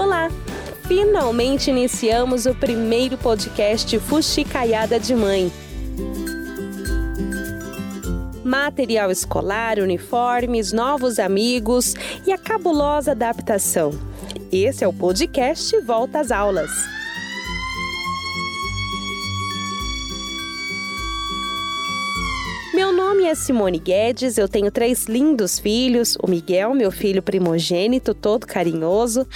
Olá! Finalmente iniciamos o primeiro podcast Fuxicaiada de Mãe. Material escolar, uniformes, novos amigos e a cabulosa adaptação. Esse é o podcast Volta às Aulas. Meu nome é Simone Guedes, eu tenho três lindos filhos: o Miguel, meu filho primogênito, todo carinhoso.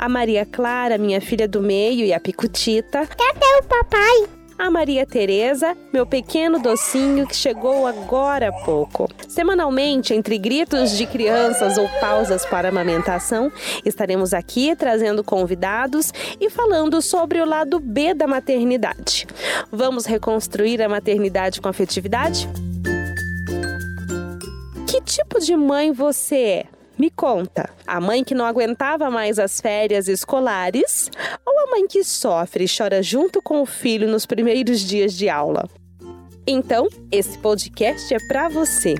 A Maria Clara, minha filha do meio, e a Picutita. Cadê o papai? A Maria Tereza, meu pequeno docinho que chegou agora há pouco. Semanalmente, entre gritos de crianças ou pausas para amamentação, estaremos aqui trazendo convidados e falando sobre o lado B da maternidade. Vamos reconstruir a maternidade com afetividade? Que tipo de mãe você é? Me conta, a mãe que não aguentava mais as férias escolares ou a mãe que sofre e chora junto com o filho nos primeiros dias de aula? Então, esse podcast é para você.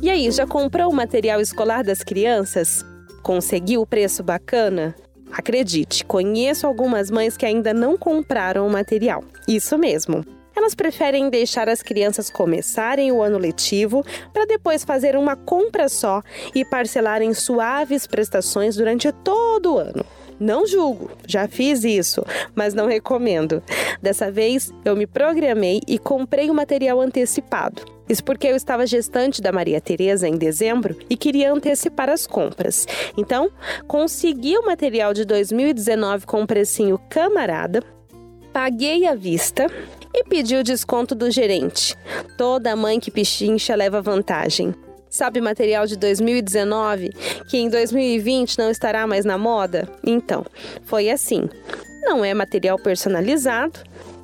E aí, já comprou o material escolar das crianças? Conseguiu o preço bacana? Acredite, conheço algumas mães que ainda não compraram o material. Isso mesmo. Elas preferem deixar as crianças começarem o ano letivo para depois fazer uma compra só e parcelar em suaves prestações durante todo o ano. Não julgo, já fiz isso, mas não recomendo. Dessa vez eu me programei e comprei o material antecipado. Isso porque eu estava gestante da Maria Tereza em dezembro e queria antecipar as compras. Então, consegui o material de 2019 com um precinho camarada, paguei à vista e pediu desconto do gerente. Toda mãe que pichincha leva vantagem. Sabe material de 2019 que em 2020 não estará mais na moda? Então, foi assim. Não é material personalizado,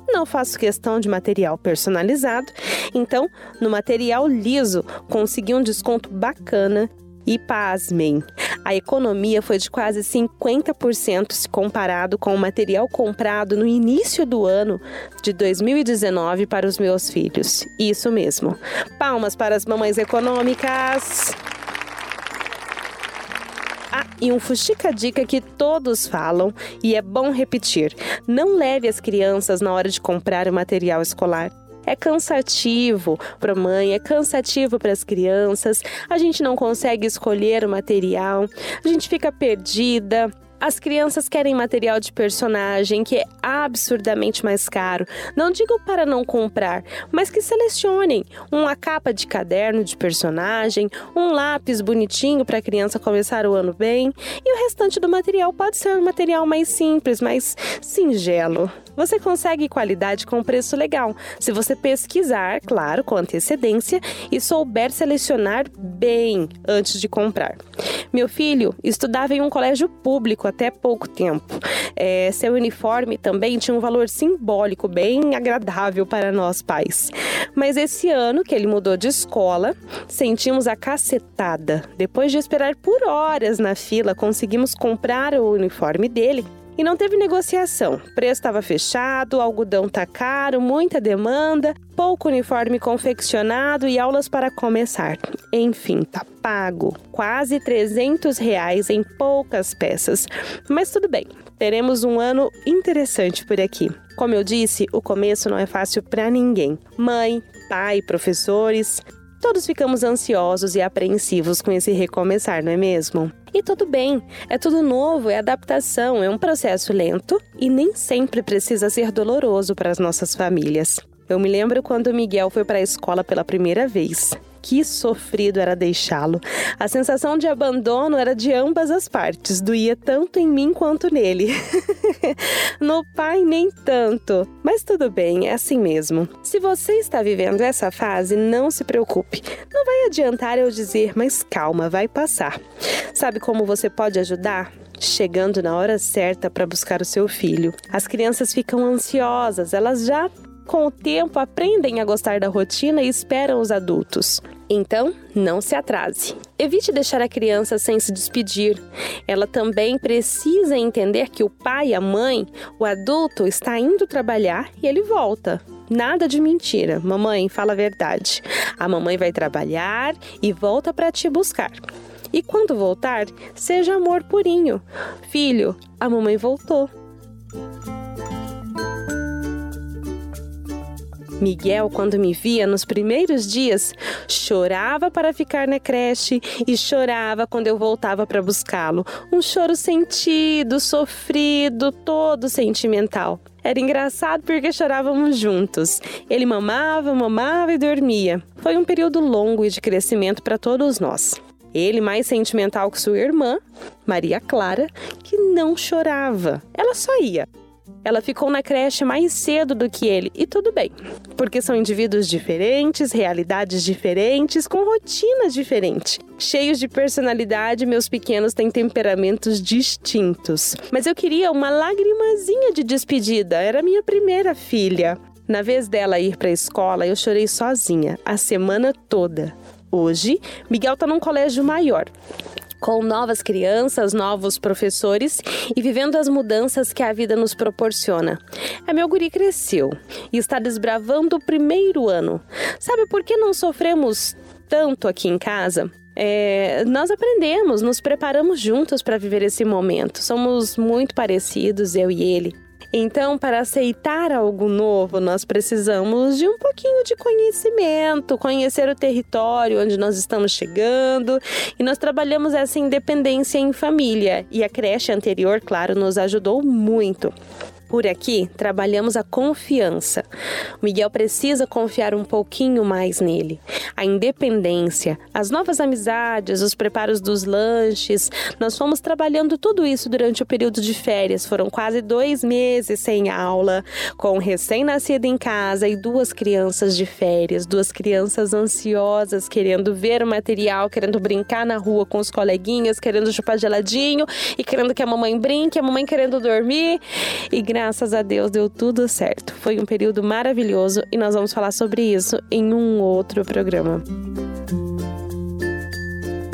não faço questão de material personalizado. Então, no material liso, consegui um desconto bacana e pasmem, a economia foi de quase 50% se comparado com o material comprado no início do ano de 2019 para os meus filhos. Isso mesmo. Palmas para as mamães econômicas. Ah, e um fuxica dica que todos falam e é bom repetir: não leve as crianças na hora de comprar o material escolar. É cansativo para a mãe, é cansativo para as crianças. A gente não consegue escolher o material, a gente fica perdida. As crianças querem material de personagem que é absurdamente mais caro. Não digo para não comprar, mas que selecionem uma capa de caderno de personagem, um lápis bonitinho para a criança começar o ano bem, e o restante do material pode ser um material mais simples, mais singelo. Você consegue qualidade com preço legal, se você pesquisar, claro, com antecedência e souber selecionar bem antes de comprar. Meu filho estudava em um colégio público até pouco tempo. É, seu uniforme também tinha um valor simbólico bem agradável para nós pais. Mas esse ano que ele mudou de escola, sentimos a cacetada. Depois de esperar por horas na fila, conseguimos comprar o uniforme dele e não teve negociação. O preço estava fechado, o algodão tá caro, muita demanda, pouco uniforme confeccionado e aulas para começar. Enfim, tá pago. Quase 300 reais em poucas peças. Mas tudo bem, teremos um ano interessante por aqui. Como eu disse, o começo não é fácil para ninguém. Mãe, pai, professores, Todos ficamos ansiosos e apreensivos com esse recomeçar, não é mesmo? E tudo bem, é tudo novo, é adaptação, é um processo lento e nem sempre precisa ser doloroso para as nossas famílias. Eu me lembro quando o Miguel foi para a escola pela primeira vez que sofrido era deixá-lo. A sensação de abandono era de ambas as partes, doía tanto em mim quanto nele. no pai, nem tanto. Mas tudo bem, é assim mesmo. Se você está vivendo essa fase, não se preocupe. Não vai adiantar eu dizer, mas calma, vai passar. Sabe como você pode ajudar? chegando na hora certa para buscar o seu filho. As crianças ficam ansiosas, elas já com o tempo aprendem a gostar da rotina e esperam os adultos. Então, não se atrase. Evite deixar a criança sem se despedir. Ela também precisa entender que o pai, a mãe, o adulto está indo trabalhar e ele volta. Nada de mentira. Mamãe, fala a verdade. A mamãe vai trabalhar e volta para te buscar. E quando voltar, seja amor purinho. Filho, a mamãe voltou. Miguel, quando me via nos primeiros dias, chorava para ficar na creche e chorava quando eu voltava para buscá-lo. Um choro sentido, sofrido, todo sentimental. Era engraçado porque chorávamos juntos. Ele mamava, mamava e dormia. Foi um período longo e de crescimento para todos nós. Ele mais sentimental que sua irmã, Maria Clara, que não chorava. Ela só ia. Ela ficou na creche mais cedo do que ele, e tudo bem, porque são indivíduos diferentes, realidades diferentes, com rotinas diferentes. Cheios de personalidade, meus pequenos têm temperamentos distintos. Mas eu queria uma lagrimazinha de despedida, era minha primeira filha. Na vez dela ir para a escola, eu chorei sozinha, a semana toda. Hoje, Miguel está num colégio maior com novas crianças, novos professores e vivendo as mudanças que a vida nos proporciona. A meu guri cresceu e está desbravando o primeiro ano. Sabe por que não sofremos tanto aqui em casa? É, nós aprendemos, nos preparamos juntos para viver esse momento. Somos muito parecidos, eu e ele. Então, para aceitar algo novo, nós precisamos de um pouquinho de conhecimento, conhecer o território onde nós estamos chegando. E nós trabalhamos essa independência em família. E a creche anterior, claro, nos ajudou muito. Por aqui, trabalhamos a confiança. O Miguel precisa confiar um pouquinho mais nele. A independência, as novas amizades, os preparos dos lanches. Nós fomos trabalhando tudo isso durante o período de férias. Foram quase dois meses sem aula, com um recém-nascido em casa e duas crianças de férias, duas crianças ansiosas, querendo ver o material, querendo brincar na rua com os coleguinhas, querendo chupar geladinho e querendo que a mamãe brinque, a mamãe querendo dormir. E graças a Deus deu tudo certo. Foi um período maravilhoso e nós vamos falar sobre isso em um outro programa.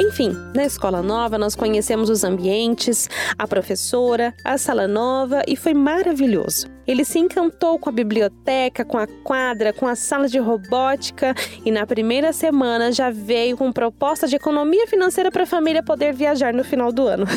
Enfim, na escola nova nós conhecemos os ambientes, a professora, a sala nova e foi maravilhoso. Ele se encantou com a biblioteca, com a quadra, com a sala de robótica e na primeira semana já veio com proposta de economia financeira para a família poder viajar no final do ano.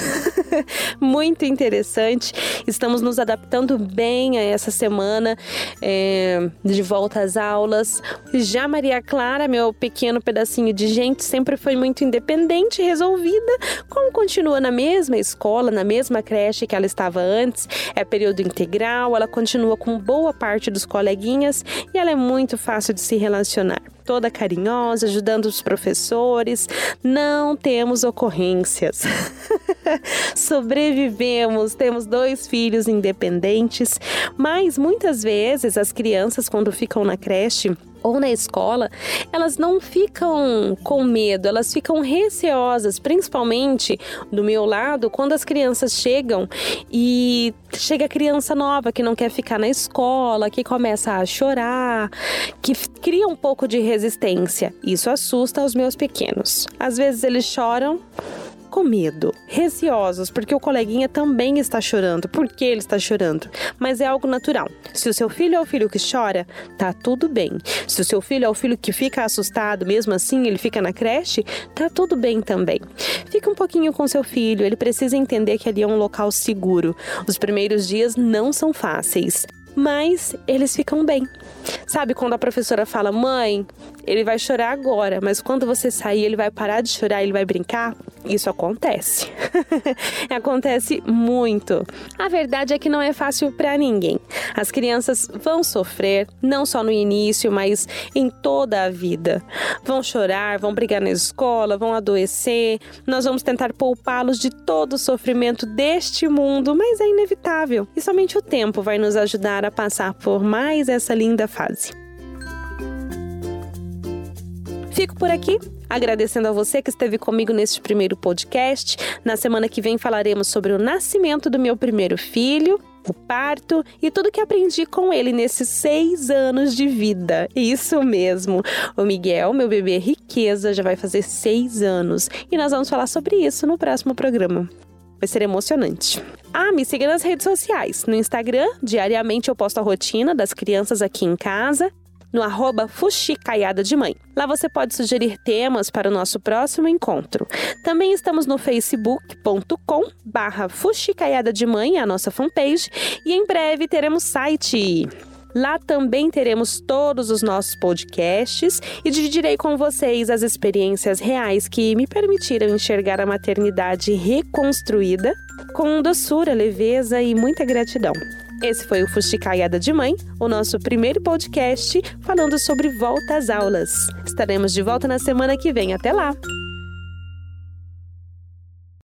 Muito interessante. Estamos nos adaptando bem a essa semana é, de volta às aulas. Já Maria Clara, meu pequeno pedacinho de gente, sempre foi muito independente resolvida. Como continua na mesma escola, na mesma creche que ela estava antes, é período integral, ela continua com boa parte dos coleguinhas e ela é muito fácil de se relacionar. Toda carinhosa, ajudando os professores. Não temos ocorrências. Sobrevivemos, temos dois filhos independentes, mas muitas vezes as crianças, quando ficam na creche, ou na escola, elas não ficam com medo, elas ficam receosas, principalmente do meu lado, quando as crianças chegam e chega criança nova que não quer ficar na escola, que começa a chorar, que cria um pouco de resistência. Isso assusta os meus pequenos. Às vezes eles choram com medo, receosos, porque o coleguinha também está chorando. Por que ele está chorando? Mas é algo natural. Se o seu filho é o filho que chora, tá tudo bem. Se o seu filho é o filho que fica assustado, mesmo assim ele fica na creche, tá tudo bem também. Fica um pouquinho com seu filho, ele precisa entender que ali é um local seguro. Os primeiros dias não são fáceis mas eles ficam bem. Sabe quando a professora fala, mãe, ele vai chorar agora, mas quando você sair, ele vai parar de chorar, ele vai brincar? Isso acontece. acontece muito. A verdade é que não é fácil para ninguém. As crianças vão sofrer, não só no início, mas em toda a vida. Vão chorar, vão brigar na escola, vão adoecer. Nós vamos tentar poupá-los de todo o sofrimento deste mundo, mas é inevitável. E somente o tempo vai nos ajudar a passar por mais essa linda fase. Fico por aqui, agradecendo a você que esteve comigo neste primeiro podcast. Na semana que vem falaremos sobre o nascimento do meu primeiro filho, o parto e tudo que aprendi com ele nesses seis anos de vida. Isso mesmo. O Miguel, meu bebê riqueza, já vai fazer seis anos e nós vamos falar sobre isso no próximo programa. Vai ser emocionante. Ah, me siga nas redes sociais. No Instagram, diariamente eu posto a rotina das crianças aqui em casa no arroba Fuxicaiada de Mãe. Lá você pode sugerir temas para o nosso próximo encontro. Também estamos no facebook.com barra Fuxicaiada de Mãe, a nossa fanpage, e em breve teremos site. Lá também teremos todos os nossos podcasts e dividirei com vocês as experiências reais que me permitiram enxergar a maternidade reconstruída com doçura, leveza e muita gratidão. Esse foi o Fusticaiada de Mãe, o nosso primeiro podcast falando sobre volta às aulas. Estaremos de volta na semana que vem. Até lá!